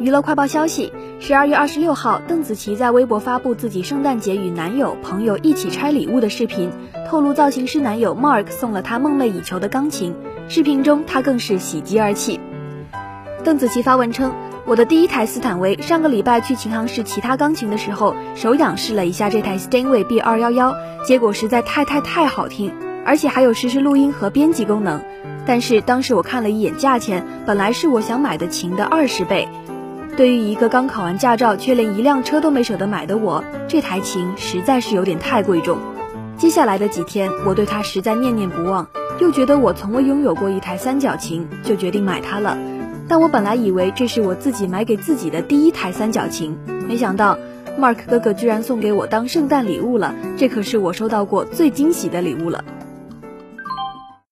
娱乐快报消息：十二月二十六号，邓紫棋在微博发布自己圣诞节与男友、朋友一起拆礼物的视频，透露造型师男友 Mark 送了她梦寐以求的钢琴。视频中，她更是喜极而泣。邓紫棋发文称：“我的第一台斯坦威，上个礼拜去琴行试其他钢琴的时候，手痒试了一下这台 Steinway B 二幺幺，结果实在太太太好听，而且还有实时录音和编辑功能。但是当时我看了一眼价钱，本来是我想买的琴的二十倍。”对于一个刚考完驾照却连一辆车都没舍得买的我，这台琴实在是有点太贵重。接下来的几天，我对它实在念念不忘，又觉得我从未拥有过一台三角琴，就决定买它了。但我本来以为这是我自己买给自己的第一台三角琴，没想到 Mark 哥哥居然送给我当圣诞礼物了，这可是我收到过最惊喜的礼物了。